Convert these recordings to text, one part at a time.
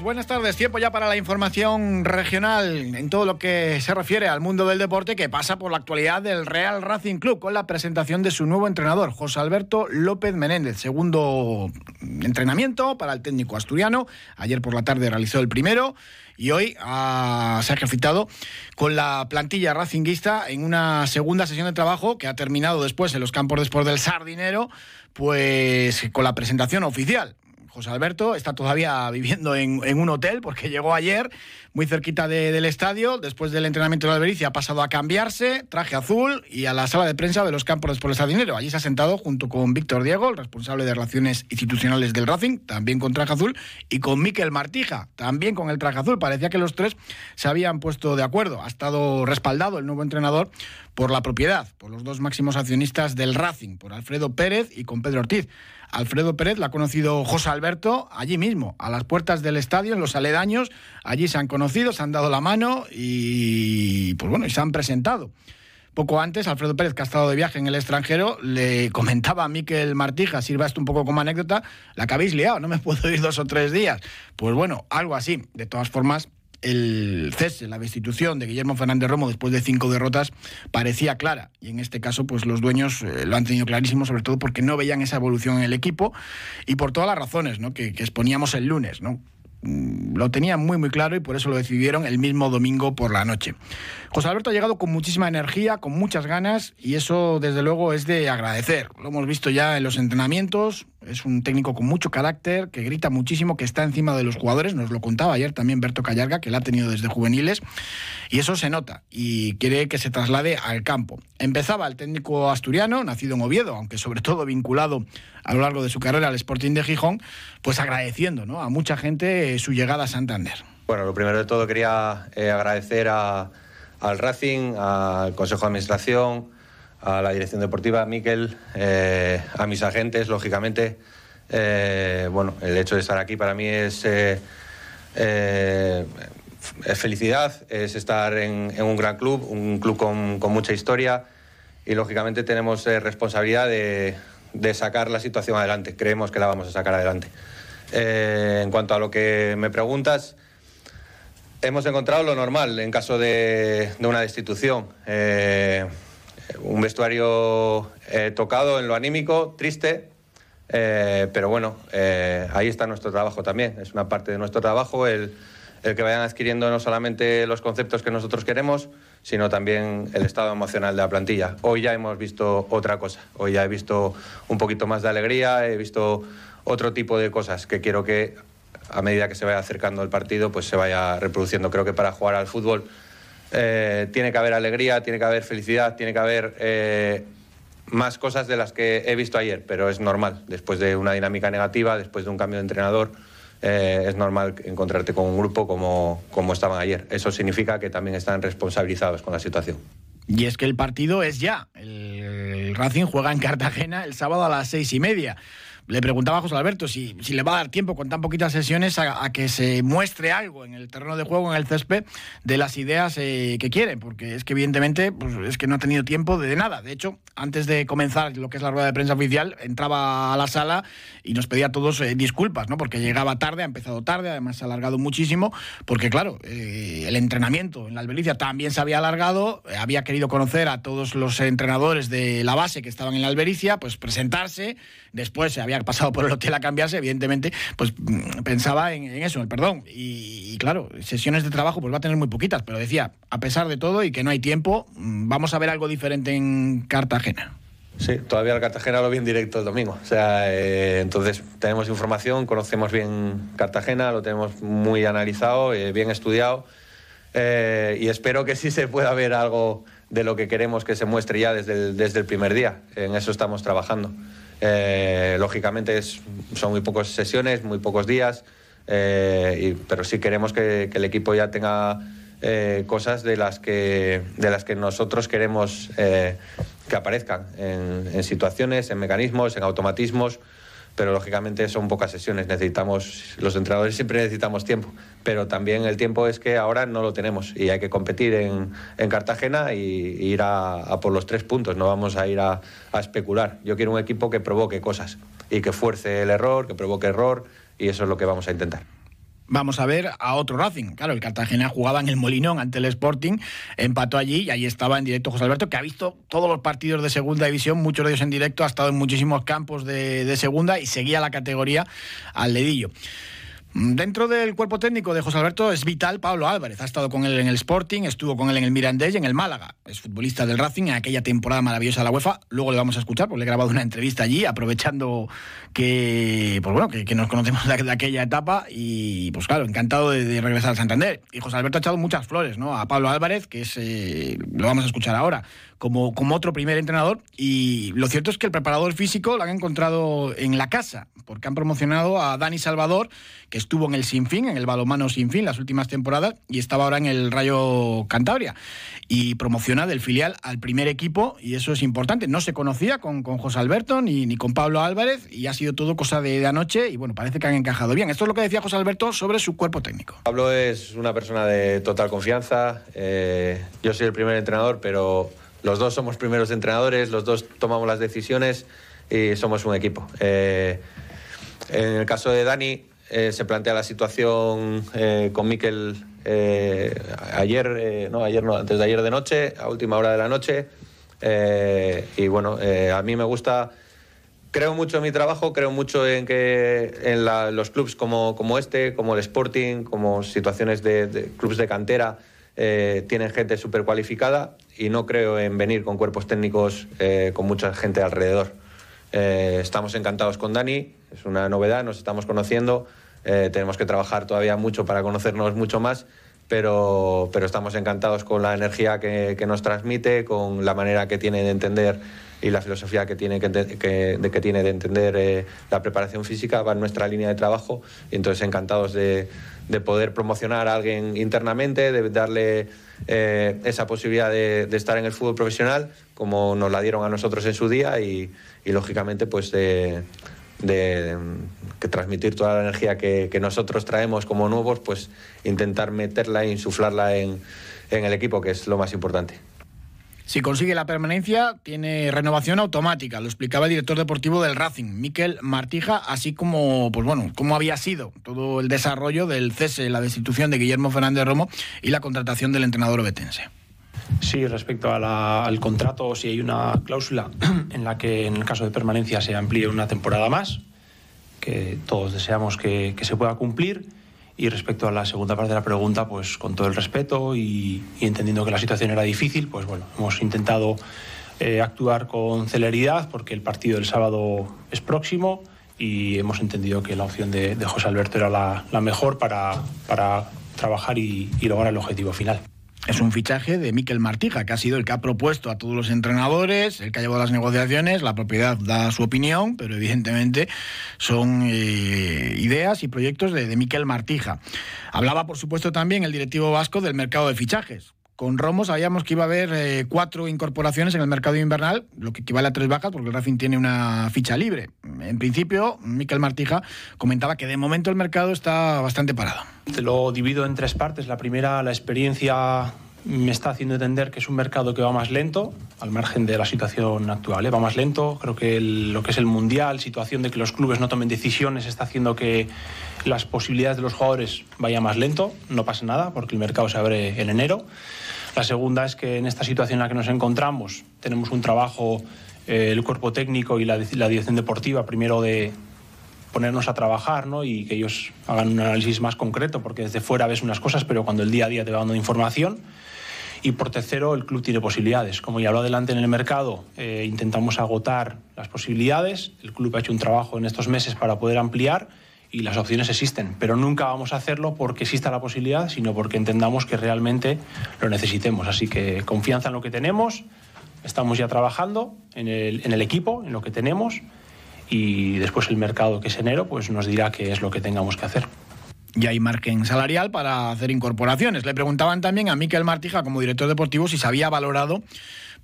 Buenas tardes. Tiempo ya para la información regional en todo lo que se refiere al mundo del deporte que pasa por la actualidad del Real Racing Club con la presentación de su nuevo entrenador, José Alberto López Menéndez. Segundo entrenamiento para el técnico asturiano. Ayer por la tarde realizó el primero y hoy ha, se ha ejercitado con la plantilla racinguista en una segunda sesión de trabajo que ha terminado después en los campos después del Sardinero, pues con la presentación oficial. José Alberto está todavía viviendo en, un hotel porque llegó ayer muy cerquita del estadio. Después del entrenamiento de la Albericia ha pasado a cambiarse, traje azul y a la sala de prensa de los campos por el dinero. Allí se ha sentado junto con Víctor Diego, el responsable de Relaciones Institucionales del Racing, también con traje azul, y con Miquel Martija, también con el traje azul. Parecía que los tres se habían puesto de acuerdo. Ha estado respaldado el nuevo entrenador por la propiedad, por los dos máximos accionistas del Racing, por Alfredo Pérez y con Pedro Ortiz. Alfredo Pérez la ha conocido José Alberto allí mismo, a las puertas del estadio, en los aledaños. Allí se han conocido, se han dado la mano y, pues bueno, y se han presentado. Poco antes, Alfredo Pérez, que ha estado de viaje en el extranjero, le comentaba a Miquel Martija, sirva esto un poco como anécdota, la que habéis liado, no me puedo ir dos o tres días. Pues bueno, algo así. De todas formas, el cese, la destitución de Guillermo Fernández Romo después de cinco derrotas parecía clara. Y en este caso, pues los dueños eh, lo han tenido clarísimo, sobre todo porque no veían esa evolución en el equipo y por todas las razones que, que exponíamos el lunes. ¿no? Mm, lo tenían muy muy claro y por eso lo decidieron el mismo domingo por la noche. José Alberto ha llegado con muchísima energía, con muchas ganas y eso desde luego es de agradecer. Lo hemos visto ya en los entrenamientos, es un técnico con mucho carácter, que grita muchísimo, que está encima de los jugadores, nos lo contaba ayer también Berto Callarga, que la ha tenido desde juveniles, y eso se nota y quiere que se traslade al campo. Empezaba el técnico asturiano, nacido en Oviedo, aunque sobre todo vinculado a lo largo de su carrera al Sporting de Gijón, pues agradeciendo ¿no? a mucha gente su llegada a Santander. Bueno, lo primero de todo quería eh, agradecer a, al Racing, al Consejo de Administración, a la dirección deportiva, a Miquel, eh, a mis agentes, lógicamente. Eh, bueno, el hecho de estar aquí para mí es, es felicidad, es estar en, un gran club, un club con, mucha historia y lógicamente tenemos responsabilidad de, sacar la situación adelante. Creemos que la vamos a sacar adelante. Eh, en cuanto a lo que me preguntas, hemos encontrado lo normal en caso de, una destitución. Eh, un vestuario eh, tocado en lo anímico, triste, pero bueno, ahí está nuestro trabajo también. Es una parte de nuestro trabajo el, el que vayan adquiriendo no solamente los conceptos que nosotros queremos, sino también el estado emocional de la plantilla. Hoy ya hemos visto otra cosa, hoy ya he visto un poquito más de alegría, he visto otro tipo de cosas que quiero que a medida que se vaya acercando el partido pues se vaya reproduciendo. Creo que para jugar al fútbol eh, tiene que haber alegría, tiene que haber felicidad, tiene que haber eh, más cosas de las que he visto ayer, pero es normal, después de una dinámica negativa, después de un cambio de entrenador. Eh, es normal encontrarte con un grupo como, como estaban ayer. Eso significa que también están responsabilizados con la situación. Y es que el partido es ya. El Racing juega en Cartagena el sábado a las seis y media le preguntaba a José Alberto si, si, le va a dar tiempo con tan poquitas sesiones a, que se muestre algo en el terreno de juego, en el césped, de las ideas eh, que quiere, porque es que evidentemente pues, es que no ha tenido tiempo de, nada. De hecho, antes de comenzar lo que es la rueda de prensa oficial, entraba a la sala y nos pedía a todos eh, disculpas, ¿no? porque llegaba tarde, ha empezado tarde, además se ha alargado muchísimo, porque claro, eh, el entrenamiento en la Albericia también se había alargado, había querido conocer a todos los entrenadores de la base que estaban en la Albericia, pues presentarse, después se había pasado por el hotel a cambiarse, evidentemente, pues mm, pensaba en, eso, en el perdón. Y, claro, sesiones de trabajo pues va a tener muy poquitas, pero decía, a pesar de todo y que no hay tiempo, mm, vamos a ver algo diferente en Cartagena. Sí, todavía el Cartagena lo vi en directo el domingo. O sea, eh, entonces tenemos información, conocemos bien Cartagena, lo tenemos muy analizado, eh, bien estudiado. Eh, y espero que sí se pueda ver algo de lo que queremos que se muestre ya desde desde el primer día. En eso estamos trabajando. Eh, lógicamente son muy pocas sesiones, muy pocos días, eh, pero sí queremos que, el equipo ya tenga eh, cosas de las que, de las que nosotros queremos eh, que aparezcan en, situaciones, en mecanismos, en automatismos pero lógicamente son pocas sesiones. Necesitamos, los entrenadores siempre necesitamos tiempo, pero también el tiempo es que ahora no lo tenemos y hay que competir en, Cartagena y, ir a, por los tres puntos. No vamos a ir a, a, especular. Yo quiero un equipo que provoque cosas y que fuerce el error, que provoque error y eso es lo que vamos a intentar vamos a ver a otro Racing. Claro, el Cartagena jugaba en el Molinón ante el Sporting, empató allí y ahí estaba en directo José Alberto, que ha visto todos los partidos de segunda división, muchos de ellos en directo, ha estado en muchísimos campos de, de segunda y seguía la categoría al dedillo. Dentro del cuerpo técnico de José Alberto es vital Pablo Álvarez. Ha estado con él en el Sporting, estuvo con él en el Mirandés y en el Málaga. Es futbolista del Racing en aquella temporada maravillosa de la UEFA. Luego le vamos a escuchar porque le he grabado una entrevista allí, aprovechando que, pues bueno, que, nos conocemos de, aquella etapa. Y pues claro, encantado de, regresar al Santander. Y José Alberto ha echado muchas flores ¿no? a Pablo Álvarez, que es, eh, lo vamos a escuchar ahora como, como otro primer entrenador. Y lo cierto es que el preparador físico lo han encontrado en la casa, porque han promocionado a Dani Salvador, que estuvo en el Sinfín, en el balomano Sinfín, las últimas temporadas, y estaba ahora en el Rayo Cantabria. Y promociona del filial al primer equipo, y eso es importante. No se conocía con, con José Alberto ni, ni con Pablo Álvarez, y ha sido todo cosa de, anoche, y bueno, parece que han encajado bien. Esto es lo que decía José Alberto sobre su cuerpo técnico. Pablo es una persona de total confianza. Eh, yo soy el primer entrenador, pero los dos somos primeros entrenadores, los dos tomamos las decisiones y somos un equipo. Eh, en el caso de Dani, eh, se plantea la situación eh, con Miquel ayer, no, ayer no, antes de ayer de noche, a última hora de la noche. y bueno, a mí me gusta, creo mucho en mi trabajo, creo mucho en que en los clubes como, este, como el Sporting, como situaciones de, de clubes de cantera, tienen gente súper cualificada y no creo en venir con cuerpos técnicos eh, con mucha gente alrededor. Eh, estamos encantados con Dani, es una novedad, nos estamos conociendo, eh, tenemos que trabajar todavía mucho para conocernos mucho más, pero, pero estamos encantados con la energía que, que nos transmite, con la manera que tiene de entender y la filosofía que tiene, que, de, que tiene de entender la preparación física va en nuestra línea de trabajo y entonces encantados de, de poder promocionar a alguien internamente, de darle eh, esa posibilidad de, estar en el fútbol profesional, como nos la dieron a nosotros en su día y, lógicamente pues de, que transmitir toda la energía que, nosotros traemos como nuevos, pues intentar meterla e insuflarla en el equipo, que es lo más importante. Si consigue la permanencia, tiene renovación automática. Lo explicaba el director deportivo del Racing, Miquel Martija, así como, pues bueno, cómo había sido todo el desarrollo del cese, la destitución de Guillermo Fernández Romo y la contratación del entrenador obetense. Sí, respecto al contrato, si hay una cláusula en la que en el caso de permanencia se amplíe una temporada más, que todos deseamos que se pueda cumplir y respecto a la segunda parte de la pregunta, pues con todo el respeto y, entendiendo que la situación era difícil, pues bueno, hemos intentado eh, actuar con celeridad porque el partido del sábado es próximo y hemos entendido que la opción de, José Alberto era la, mejor para, para trabajar y lograr el objetivo final. Es un fichaje de Miquel Martija, que ha sido el que ha propuesto a todos los entrenadores, el que ha llevado las negociaciones, la propiedad da su opinión, pero evidentemente son eh, ideas y proyectos de, de Miquel Martija. Hablaba, por supuesto, también el directivo vasco del mercado de fichajes. Con Romo sabíamos que iba a haber eh, cuatro incorporaciones en el mercado invernal, lo que equivale a tres bajas, porque el Racing tiene una ficha libre. En principio, Miquel Martija comentaba que de momento el mercado está bastante parado. Te lo divido en tres partes. La primera, la experiencia me está haciendo entender que es un mercado que va más lento, al margen de la situación actual. ¿eh? Va más lento. Creo que lo que es el mundial, situación de que los clubes no tomen decisiones, está haciendo que las posibilidades de los jugadores vayan más lento. No pasa nada, porque el mercado se abre en enero. La segunda es que en esta situación en la que nos encontramos tenemos un trabajo, eh, el cuerpo técnico y la, dirección deportiva, primero de ponernos a trabajar ¿no? y que ellos hagan un análisis más concreto, porque desde fuera ves unas cosas, pero cuando el día a día te va dando información. Y por tercero, el club tiene posibilidades. Como ya lo adelante en el mercado, eh, intentamos agotar las posibilidades. El club ha hecho un trabajo en estos meses para poder ampliar y las opciones existen, pero nunca vamos a hacerlo porque exista la posibilidad, sino porque entendamos que realmente lo necesitemos. Así que confianza en lo que tenemos, estamos ya trabajando en el, equipo, en lo que tenemos y después el mercado que es enero pues nos dirá qué es lo que tengamos que hacer. y hay margen salarial para hacer incorporaciones. Le preguntaban también a Miquel Martija, como director deportivo, si se había valorado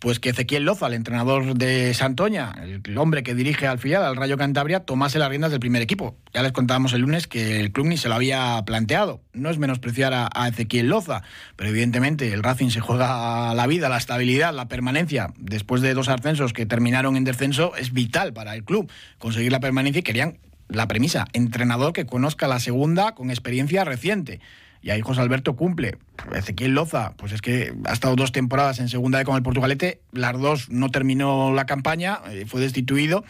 pues que Ezequiel Loza, el entrenador de Santoña, el hombre que dirige al filial, al Rayo Cantabria, tomase las riendas del primer equipo. Ya les contábamos el lunes que el club ni se lo había planteado. No es menospreciar a, a Ezequiel Loza, pero evidentemente el Racing se juega la vida, la estabilidad, la permanencia. Después de dos ascensos que terminaron en descenso, es vital para el club conseguir la permanencia y querían la premisa, entrenador que conozca la segunda con experiencia reciente. Y ahí José Alberto cumple. Ezequiel Loza, pues es que ha estado dos temporadas en segunda con el Portugalete, las dos no terminó la campaña, eh, fue destituido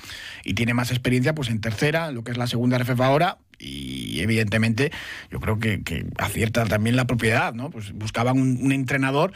y tiene más experiencia pues en tercera, lo que es la segunda RFF ahora, y evidentemente yo creo que, que acierta también la propiedad, ¿no? Pues buscaban un, un entrenador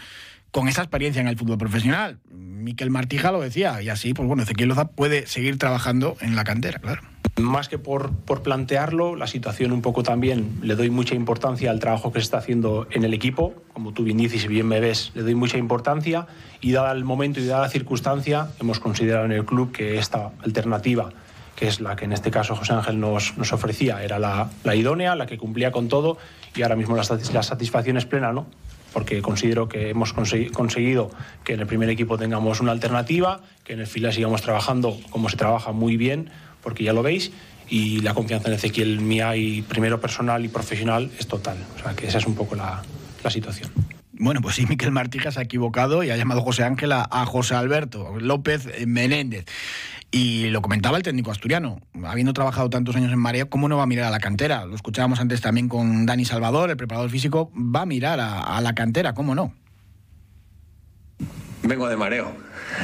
con esa experiencia en el fútbol profesional. Miquel Martija lo decía, y así, pues bueno, Ezequiel Loza puede seguir trabajando en la cantera, claro. Más que por, por, plantearlo, la situación un poco también le doy mucha importancia al trabajo que se está haciendo en el equipo. Como tú bien dices y bien me ves, le doy mucha importancia y dada el momento y dada la circunstancia, hemos considerado en el club que esta alternativa, que es la que en este caso José Ángel nos, nos ofrecía, era la, idónea, la que cumplía con todo y ahora mismo la, la satisfacción es plena, ¿no? porque considero que hemos conseguido que en el primer equipo tengamos una alternativa, que en el fila sigamos trabajando como se trabaja muy bien, porque ya lo veis, y la confianza en Ezequiel mía y primero personal y profesional es total. O sea que esa es un poco la, la situación. Bueno, pues sí, Miquel Martija se ha equivocado y ha llamado José Ángel a, a José Alberto López Menéndez. Y lo comentaba el técnico asturiano, habiendo trabajado tantos años en Mareo, ¿cómo no va a mirar a la cantera? Lo escuchábamos antes también con Dani Salvador, el preparador físico, va a mirar a, a la cantera, ¿cómo no? Vengo de Mareo,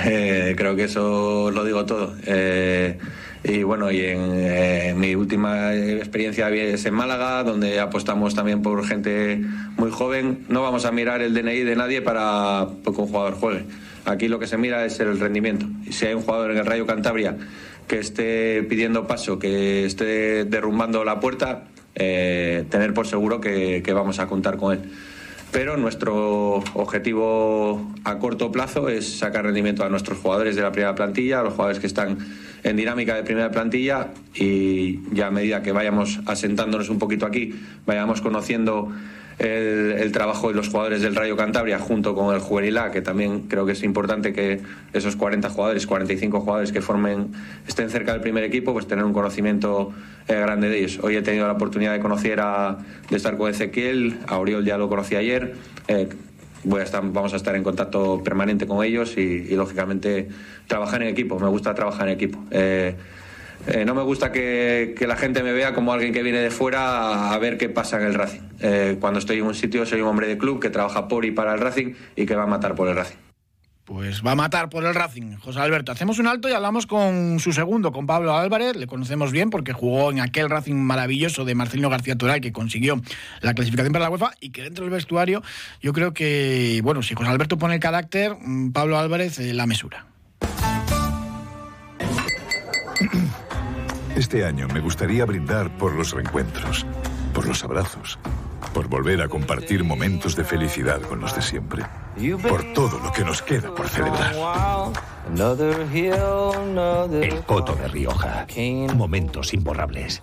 eh, creo que eso lo digo todo. Eh, y bueno, y en eh, mi última experiencia es en Málaga, donde apostamos también por gente muy joven. No vamos a mirar el DNI de nadie para que un jugador juegue. Aquí lo que se mira es el rendimiento. Y si hay un jugador en el Rayo Cantabria que esté pidiendo paso, que esté derrumbando la puerta, eh, tener por seguro que, que vamos a contar con él pero nuestro objetivo a corto plazo es sacar rendimiento a nuestros jugadores de la primera plantilla, a los jugadores que están en dinámica de primera plantilla y ya a medida que vayamos asentándonos un poquito aquí, vayamos conociendo el, trabajo de los jugadores del Rayo Cantabria junto con el Juvenil A, que también creo que es importante que esos 40 jugadores, 45 jugadores que formen, estén cerca del primer equipo, pues tener un conocimiento eh, grande de ellos. Hoy he tenido la oportunidad de conocer a, de estar con Ezequiel, a Oriol ya lo conocí ayer. Eh, voy a estar, vamos a estar en contacto permanente con ellos y, y, lógicamente trabajar en equipo. Me gusta trabajar en equipo. Eh, eh, no me gusta que, que, la gente me vea como alguien que viene de fuera a, ver qué pasa en el Racing. Eh, cuando estoy en un sitio soy un hombre de club que trabaja por y para el Racing y que va a matar por el Racing. Pues va a matar por el Racing, José Alberto. Hacemos un alto y hablamos con su segundo, con Pablo Álvarez. Le conocemos bien porque jugó en aquel Racing maravilloso de Marcelino García Toral que consiguió la clasificación para la UEFA y que dentro del vestuario yo creo que, bueno, si José Alberto pone el carácter, mm, Pablo Álvarez eh, la mesura. Este año me gustaría brindar por los reencuentros, por los abrazos, por volver a compartir momentos de felicidad con los de siempre, por todo lo que nos queda por celebrar. El Coto de Rioja. Momentos imborrables.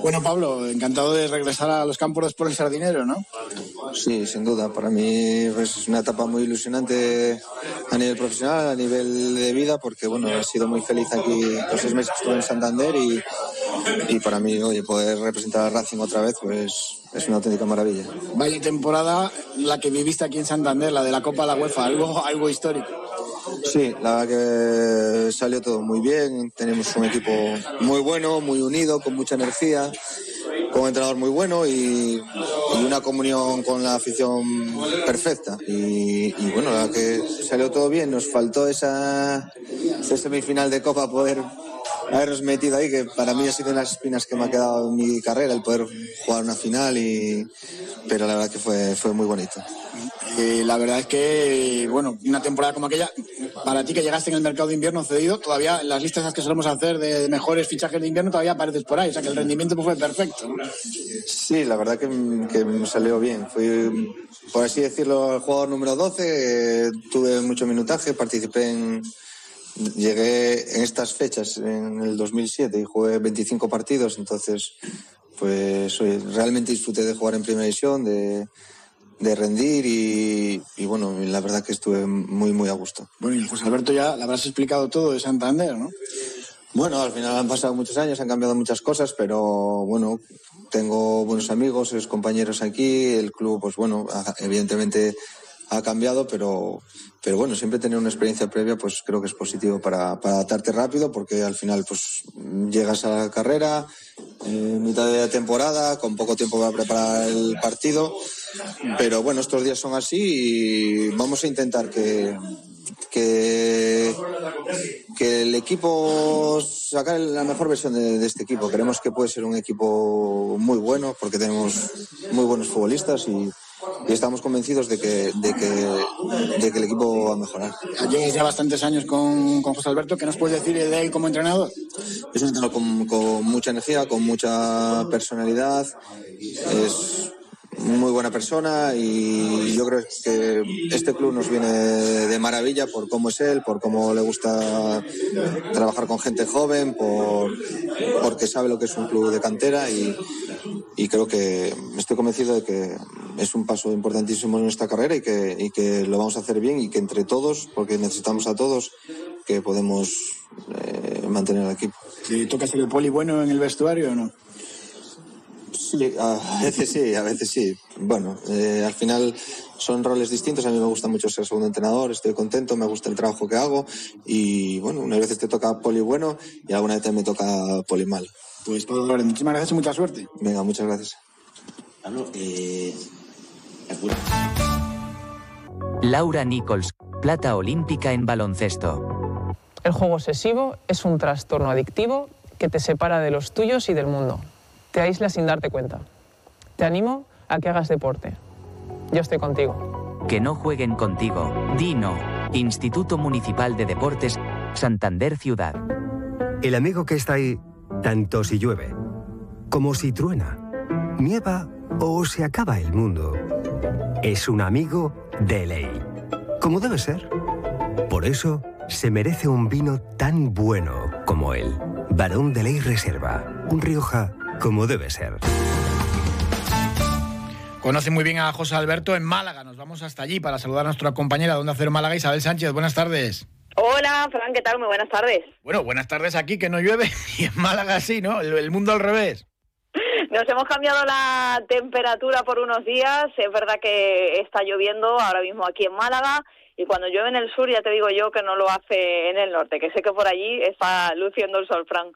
Bueno, Pablo, encantado de regresar a los campos por el sardinero, ¿no? Sí, sin duda. Para mí pues, es una etapa muy ilusionante a nivel profesional, a nivel de vida, porque bueno, he sido muy feliz aquí los seis meses que estuve en Santander y, y para mí, oye, poder representar a Racing otra vez, pues es una auténtica maravilla. Vaya temporada la que viviste aquí en Santander, la de la Copa de la UEFA, algo, algo histórico. Sí, la verdad que salió todo muy bien. Tenemos un equipo muy bueno, muy unido, con mucha energía, con un entrenador muy bueno y, una comunión con la afición perfecta. Y, y, bueno, la verdad que salió todo bien. Nos faltó esa semifinal de Copa poder habernos metido ahí, que para mí ha sido una de las espinas que me ha quedado en mi carrera, el poder jugar una final, y, pero la verdad que fue, fue muy bonito. Eh, la verdad es que, bueno, una temporada como aquella, para ti que llegaste en el mercado de invierno cedido, todavía en las listas que solemos hacer de mejores fichajes de invierno todavía apareces por ahí, o sea que el rendimiento pues, fue perfecto. Sí, la verdad que, que me salió bien. Fui, por así decirlo, el jugador número 12, tuve mucho minutaje, participé en... Llegué en estas fechas, en el 2007, y jugué 25 partidos, entonces, pues realmente disfruté de jugar en primera división, de, de rendir y, y, bueno, la verdad que estuve muy, muy a gusto. Bueno, y José Alberto ya le habrás explicado todo de Santander, ¿no? Bueno, al final han pasado muchos años, han cambiado muchas cosas, pero bueno, tengo buenos amigos, compañeros aquí, el club, pues bueno, evidentemente ha cambiado, pero, pero bueno, siempre tener una experiencia previa, pues creo que es positivo para, para adaptarte rápido, porque al final, pues llegas a la carrera, en mitad de temporada, con poco tiempo para preparar el partido, pero bueno, estos días son así y vamos a intentar que, que, el equipo sacar la mejor versión de, este equipo. Creemos que puede ser un equipo muy bueno porque tenemos muy buenos futbolistas y, estamos convencidos de que, de que, de que el equipo va a mejorar. Llegues ya bastantes años con, con José Alberto. ¿Qué nos puedes decir de él como entrenador? Es un entrenador con, con mucha energía, con mucha personalidad. Es muy buena persona y yo creo que este club nos viene de maravilla por cómo es él, por cómo le gusta trabajar con gente joven, por, porque sabe lo que es un club de cantera y, y creo que estoy convencido de que es un paso importantísimo en esta carrera y que, y que lo vamos a hacer bien y que entre todos, porque necesitamos a todos, que podemos eh, mantener el equipo. ¿Y toca ser el poli bueno en el vestuario o no? Sí, a veces sí, a veces sí. Bueno, eh, al final son roles distintos. A mí me gusta mucho ser segundo entrenador, estoy contento, me gusta el trabajo que hago y bueno, unas veces te toca poli bueno y alguna vez me toca poli mal. Pues todo, muchísimas gracias y mucha suerte. Venga, muchas gracias. Eh, Laura Nichols, plata olímpica en baloncesto. El juego obsesivo es un trastorno adictivo que te separa de los tuyos y del mundo te aíslas sin darte cuenta. Te animo a que hagas deporte. Yo estoy contigo. Que no jueguen contigo. Dino, Instituto Municipal de Deportes, Santander Ciudad. El amigo que está ahí, tanto si llueve, como si truena, nieva o se acaba el mundo, es un amigo de ley. Como debe ser. Por eso se merece un vino tan bueno como él. Barón de Ley Reserva, un Rioja como debe ser. Conoce muy bien a José Alberto en Málaga. Nos vamos hasta allí para saludar a nuestra compañera de Onda Cero Málaga, Isabel Sánchez. Buenas tardes. Hola, Fran, ¿qué tal? Muy buenas tardes. Bueno, buenas tardes aquí, que no llueve, y en Málaga sí, ¿no? El, mundo al revés. Nos hemos cambiado la temperatura por unos días. Es verdad que está lloviendo ahora mismo aquí en Málaga. Y cuando llueve en el sur, ya te digo yo que no lo hace en el norte, que sé que por allí está luciendo el sol, Fran.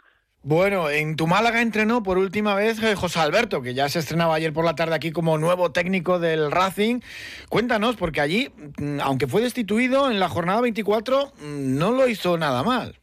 Bueno, en tu Málaga entrenó por última vez eh, José Alberto, que ya se estrenaba ayer por la tarde aquí como nuevo técnico del Racing. Cuéntanos, porque allí, mm, aunque fue destituido en la jornada 24, mm, no lo hizo nada mal.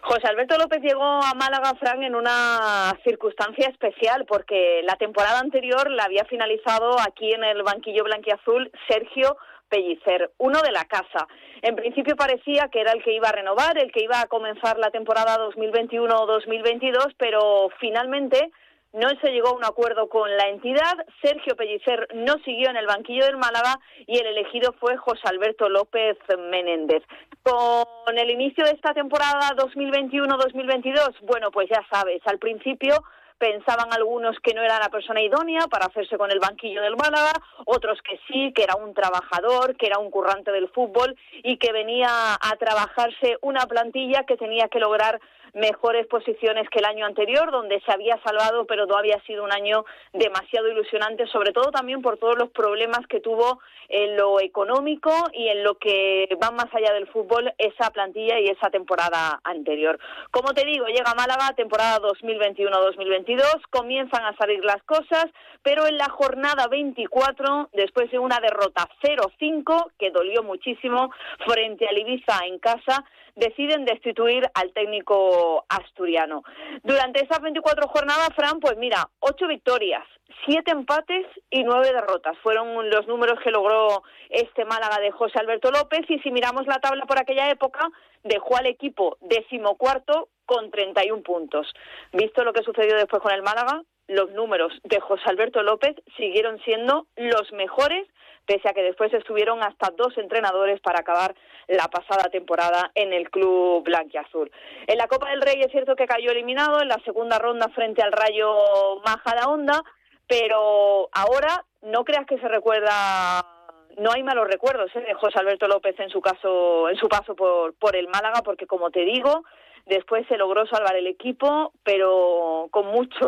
José Alberto López llegó a Málaga, Fran, en una circunstancia especial, porque la temporada anterior la había finalizado aquí en el banquillo blanquiazul Sergio Pellicer, uno de la casa. En principio parecía que era el que iba a renovar, el que iba a comenzar la temporada 2021-2022, pero finalmente no se llegó a un acuerdo con la entidad. Sergio Pellicer no siguió en el banquillo del Málaga y el elegido fue José Alberto López Menéndez. Con el inicio de esta temporada 2021-2022, bueno, pues ya sabes, al principio pensaban algunos que no era la persona idónea para hacerse con el banquillo del Málaga, otros que sí, que era un trabajador, que era un currante del fútbol y que venía a trabajarse una plantilla que tenía que lograr mejores posiciones que el año anterior, donde se había salvado, pero no había sido un año demasiado ilusionante, sobre todo también por todos los problemas que tuvo en lo económico y en lo que va más allá del fútbol esa plantilla y esa temporada anterior. Como te digo, llega Málaga, temporada 2021-2022, comienzan a salir las cosas, pero en la jornada 24, después de una derrota 0-5, que dolió muchísimo frente al Ibiza en casa, deciden destituir al técnico asturiano. Durante esas 24 jornadas, Fran, pues mira, ocho victorias, siete empates y nueve derrotas. Fueron los números que logró este Málaga de José Alberto López y si miramos la tabla por aquella época, dejó al equipo decimocuarto con 31 puntos. Visto lo que sucedió después con el Málaga, los números de José Alberto López siguieron siendo los mejores pese a que después estuvieron hasta dos entrenadores para acabar la pasada temporada en el club blanquiazul. En la Copa del Rey es cierto que cayó eliminado en la segunda ronda frente al Rayo Majadahonda, pero ahora no creas que se recuerda no hay malos recuerdos ¿eh? de José Alberto López en su caso en su paso por, por el Málaga porque como te digo Después se logró salvar el equipo, pero con mucho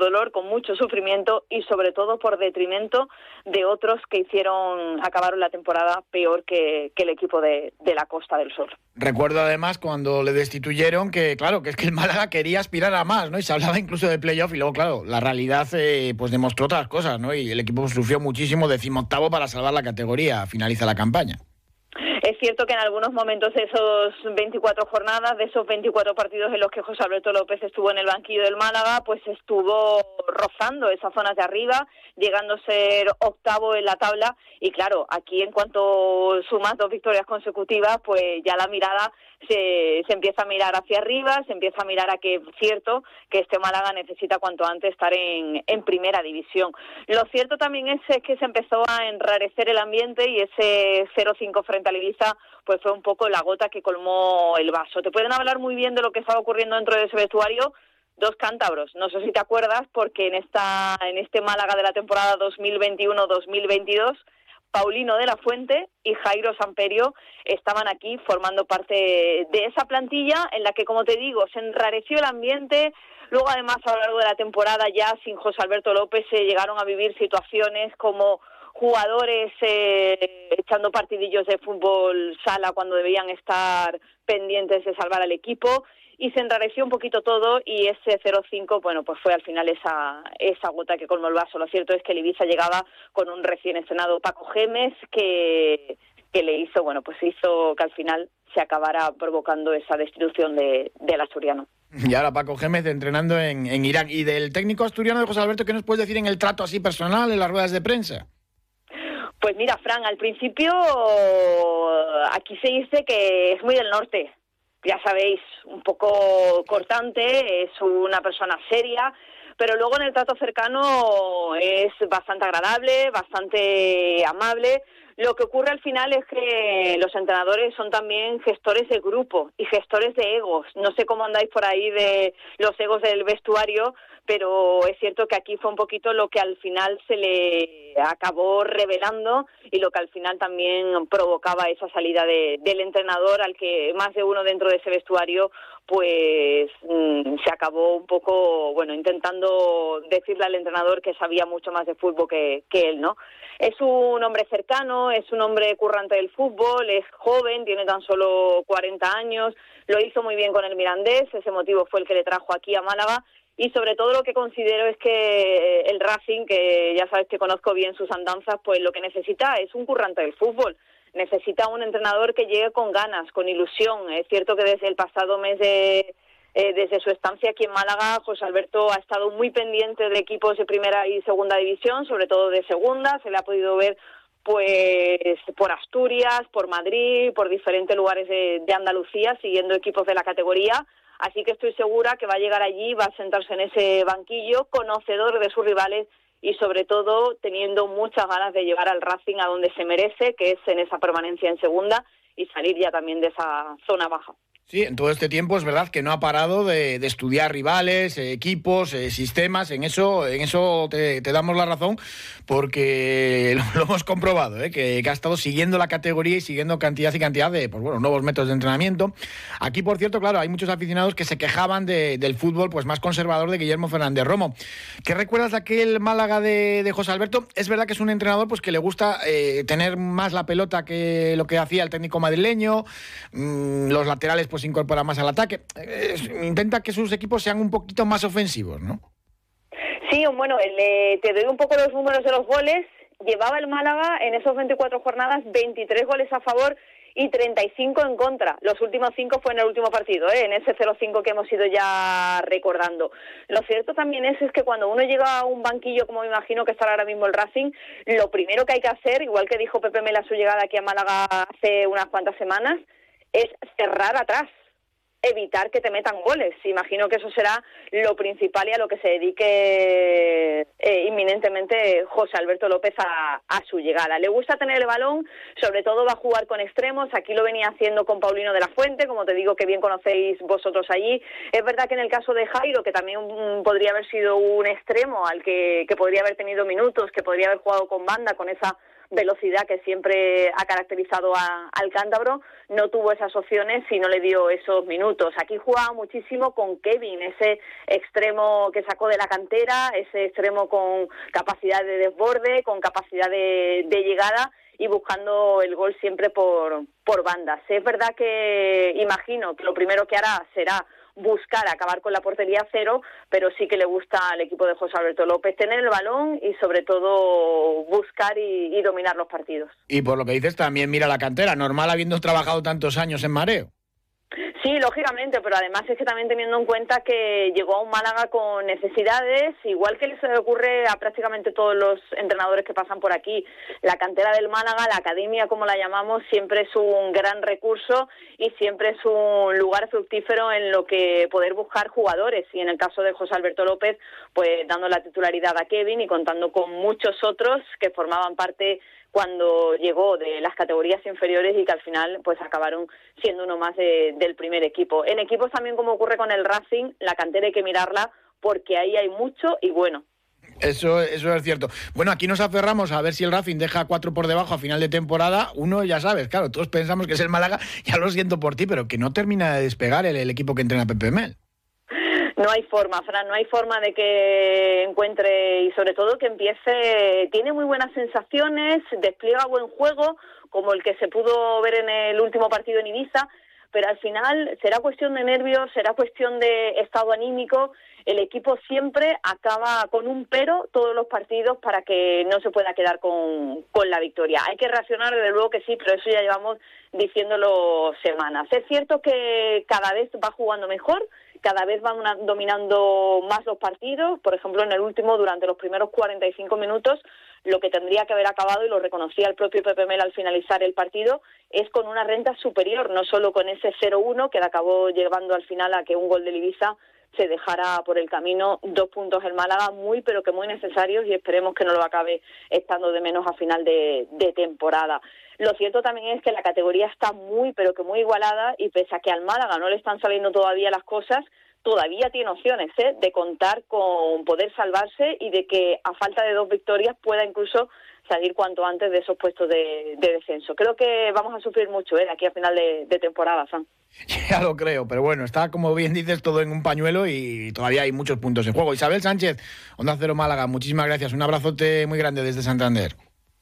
dolor, con mucho sufrimiento y sobre todo por detrimento de otros que hicieron, acabaron la temporada peor que, el equipo de, la Costa del Sol. Recuerdo además cuando le destituyeron que, claro, que es que el Málaga quería aspirar a más, ¿no? Y se hablaba incluso de playoff y luego, claro, la realidad eh, pues demostró otras cosas, ¿no? Y el equipo sufrió muchísimo, decimoctavo para salvar la categoría, finaliza la campaña. Es cierto que en algunos momentos de esos 24 jornadas, de esos 24 partidos en los que José Alberto López estuvo en el banquillo del Málaga, pues estuvo rozando esas zonas de arriba, llegando a ser octavo en la tabla. Y claro, aquí en cuanto sumas dos victorias consecutivas, pues ya la mirada se, se empieza a mirar hacia arriba, se empieza a mirar a que es cierto que este Málaga necesita cuanto antes estar en, primera división. Lo cierto también es, que se empezó a enrarecer el ambiente y ese 0-5 frente a Ibiza pues fue un poco la gota que colmó el vaso. Te pueden hablar muy bien de lo que estaba ocurriendo dentro de ese vestuario, dos cántabros. No sé si te acuerdas, porque en esta en este Málaga de la temporada 2021-2022 Paulino de la Fuente y Jairo Samperio estaban aquí formando parte de esa plantilla en la que, como te digo, se enrareció el ambiente. Luego, además, a lo largo de la temporada, ya sin José Alberto López, se llegaron a vivir situaciones como jugadores eh, echando partidillos de fútbol sala cuando debían estar pendientes de salvar al equipo y se enrareció un poquito todo y ese 0-5, bueno, pues fue al final esa, esa gota que colmó el vaso. Lo cierto es que el Ibiza llegaba con un recién estrenado Paco Gemes que, que le hizo, bueno, pues hizo que al final se acabara provocando esa destrucción de, del asturiano. Y ahora Paco Gémez entrenando en, en Irak. ¿Y del técnico asturiano de José Alberto qué nos puedes decir en el trato así personal, en las ruedas de prensa? Pues mira, Fran, al principio aquí se dice que es muy del norte, ya sabéis, un poco cortante, es una persona seria, pero luego en el trato cercano es bastante agradable, bastante amable. Lo que ocurre al final es que los entrenadores son también gestores de grupo y gestores de egos. No sé cómo andáis por ahí de los egos del vestuario, pero es cierto que aquí fue un poquito lo que al final se le acabó revelando y lo que al final también provocaba esa salida del entrenador al que más de uno dentro de ese vestuario pues mm, se acabó un poco, bueno, intentando decirle al entrenador que sabía mucho más de fútbol que, que él, ¿no? Es un hombre cercano, es un hombre currante del fútbol, es joven, tiene tan solo 40 años, lo hizo muy bien con el Mirandés, ese motivo fue el que le trajo aquí a Málaga y sobre todo lo que considero es que eh, el Racing, que ya sabes que conozco bien sus andanzas, pues lo que necesita es un currante del fútbol. Necesita un entrenador que llegue con ganas, con ilusión. Es cierto que desde el pasado mes de, eh, desde su estancia aquí en Málaga, José Alberto ha estado muy pendiente de equipos de primera y segunda división, sobre todo de segunda. Se le ha podido ver pues por Asturias, por Madrid, por diferentes lugares de Andalucía, siguiendo equipos de la categoría Así que estoy segura que va a llegar allí, va a sentarse en ese banquillo, conocedor de sus rivales y sobre todo teniendo muchas ganas de llevar al Racing a donde se merece, que es en esa permanencia en segunda y salir ya también de esa zona baja. Sí, en todo este tiempo es verdad que no ha parado de, estudiar rivales, eh, equipos, eh, sistemas. En eso, en eso te, damos la razón, porque lo, hemos comprobado, ¿eh? que, ha estado siguiendo la categoría y siguiendo cantidad y cantidad de pues, bueno, nuevos métodos de entrenamiento. Aquí, por cierto, claro, hay muchos aficionados que se quejaban del fútbol pues, más conservador de Guillermo Fernández Romo. ¿Qué recuerdas de aquel Málaga de, José Alberto? Es verdad que es un entrenador pues, que le gusta tener más la pelota que lo que hacía el técnico madrileño, mm, los laterales pues se incorpora más al ataque. intenta que sus equipos sean un poquito más ofensivos, ¿no? Sí, bueno, te doy un poco los números de los goles. Llevaba el Málaga en esos 24 jornadas 23 goles a favor y 35 en contra. Los últimos cinco fue en el último partido, ¿eh? en ese 0-5 que hemos ido ya recordando. Lo cierto también es, es que cuando uno llega a un banquillo, como me imagino que estará ahora mismo el Racing, lo primero que hay que hacer, igual que dijo Pepe Mela su llegada aquí a Málaga hace unas cuantas semanas, es cerrar atrás evitar que te metan goles. Imagino que eso será lo principal y a lo que se dedique eh, inminentemente José Alberto López a, a, su llegada. Le gusta tener el balón, sobre todo va a jugar con extremos. Aquí lo venía haciendo con Paulino de la Fuente, como te digo que bien conocéis vosotros allí. Es verdad que en el caso de Jairo, que también mm, podría haber sido un extremo al que, que podría haber tenido minutos, que podría haber jugado con banda, con esa velocidad que siempre ha caracterizado a, al cántabro, no tuvo esas opciones y no le dio esos minutos. Aquí jugaba muchísimo con Kevin, ese extremo que sacó de la cantera, ese extremo con capacidad de desborde, con capacidad de, de llegada y buscando el gol siempre por, por bandas. Es verdad que imagino que lo primero que hará será buscar acabar con la portería cero, pero sí que le gusta al equipo de José Alberto López tener el balón y sobre todo buscar y, dominar los partidos. Y por lo que dices, también mira la cantera, normal habiendo trabajado tantos años en mareo. Sí, lógicamente, pero además es que también teniendo en cuenta que llegó a un Málaga con necesidades, igual que les ocurre a prácticamente todos los entrenadores que pasan por aquí. La cantera del Málaga, la academia como la llamamos, siempre es un gran recurso y siempre es un lugar fructífero en lo que poder buscar jugadores. Y en el caso de José Alberto López, pues dando la titularidad a Kevin y contando con muchos otros que formaban parte cuando llegó de las categorías inferiores y que al final pues acabaron siendo uno más de, del primer equipo. En equipos también como ocurre con el Racing, la cantera hay que mirarla porque ahí hay mucho y bueno. Eso, eso es cierto. Bueno, aquí nos aferramos a ver si el Racing deja cuatro por debajo a final de temporada. Uno, ya sabes, claro, todos pensamos que es el Málaga, ya lo siento por ti, pero que no termina de despegar el, el equipo que entrena Pepe Mel. No hay forma, Fran, no hay forma de que encuentre y sobre todo que empiece, tiene muy buenas sensaciones, despliega buen juego, como el que se pudo ver en el último partido en Ibiza, pero al final será cuestión de nervios, será cuestión de estado anímico. El equipo siempre acaba con un pero todos los partidos para que no se pueda quedar con, con la victoria. Hay que reaccionar, desde luego que sí, pero eso ya llevamos diciéndolo semanas. Es cierto que cada vez va jugando mejor, cada vez van dominando más los partidos. Por ejemplo, en el último, durante los primeros 45 minutos, lo que tendría que haber acabado, y lo reconocía el propio Pepe Mel al finalizar el partido, es con una renta superior, no solo con ese 0-1 que acabó llevando al final a que un gol de Ibiza se dejara por el camino dos puntos el Málaga muy pero que muy necesarios y esperemos que no lo acabe estando de menos a final de, temporada. Lo cierto también es que la categoría está muy pero que muy igualada y pese a que al Málaga no le están saliendo todavía las cosas, todavía tiene opciones ¿eh? de contar con poder salvarse y de que a falta de dos victorias pueda incluso salir cuanto antes de esos puestos de, de descenso. Creo que vamos a sufrir mucho ¿eh? aquí a final de, de temporada, Sam. Ya lo creo, pero bueno, está como bien dices todo en un pañuelo y todavía hay muchos puntos en juego. Isabel Sánchez, Onda Cero Málaga, muchísimas gracias. Un abrazote muy grande desde Santander.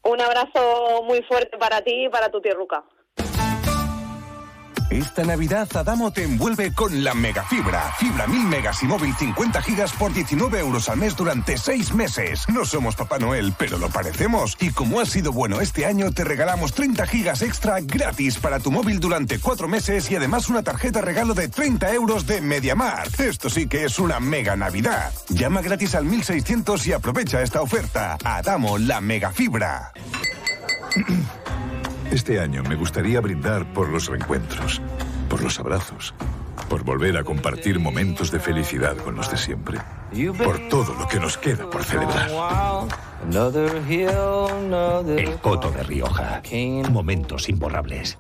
Un abrazo muy fuerte para ti y para tu tierruca. Esta Navidad Adamo te envuelve con la megafibra. Fibra 1000 megas y móvil 50 gigas por 19 euros al mes durante 6 meses. No somos Papá Noel, pero lo parecemos. Y como ha sido bueno este año, te regalamos 30 gigas extra gratis para tu móvil durante 4 meses y además una tarjeta regalo de 30 euros de Mediamar. Esto sí que es una mega Navidad. Llama gratis al 1600 y aprovecha esta oferta. Adamo, la megafibra. Este año me gustaría brindar por los reencuentros, por los abrazos, por volver a compartir momentos de felicidad con los de siempre, por todo lo que nos queda por celebrar. El Coto de Rioja. Momentos imborrables.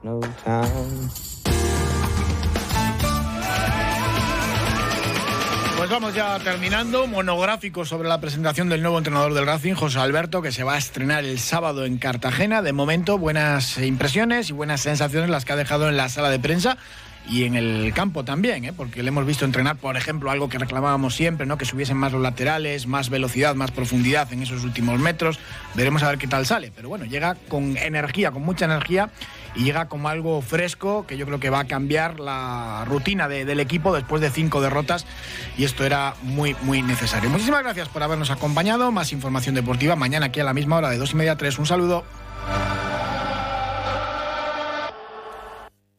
Pues vamos ya terminando. Monográfico sobre la presentación del nuevo entrenador del Racing, José Alberto, que se va a estrenar el sábado en Cartagena. De momento, buenas impresiones y buenas sensaciones las que ha dejado en la sala de prensa y en el campo también, ¿eh? porque le hemos visto entrenar, por ejemplo, algo que reclamábamos siempre, ¿no? que subiesen más los laterales, más velocidad, más profundidad en esos últimos metros. Veremos a ver qué tal sale, pero bueno, llega con energía, con mucha energía y llega como algo fresco que yo creo que va a cambiar la rutina de, del equipo después de cinco derrotas y esto era muy, muy necesario. Muchísimas gracias por habernos acompañado. Más información deportiva mañana aquí a la misma hora de dos y media tres. Un saludo.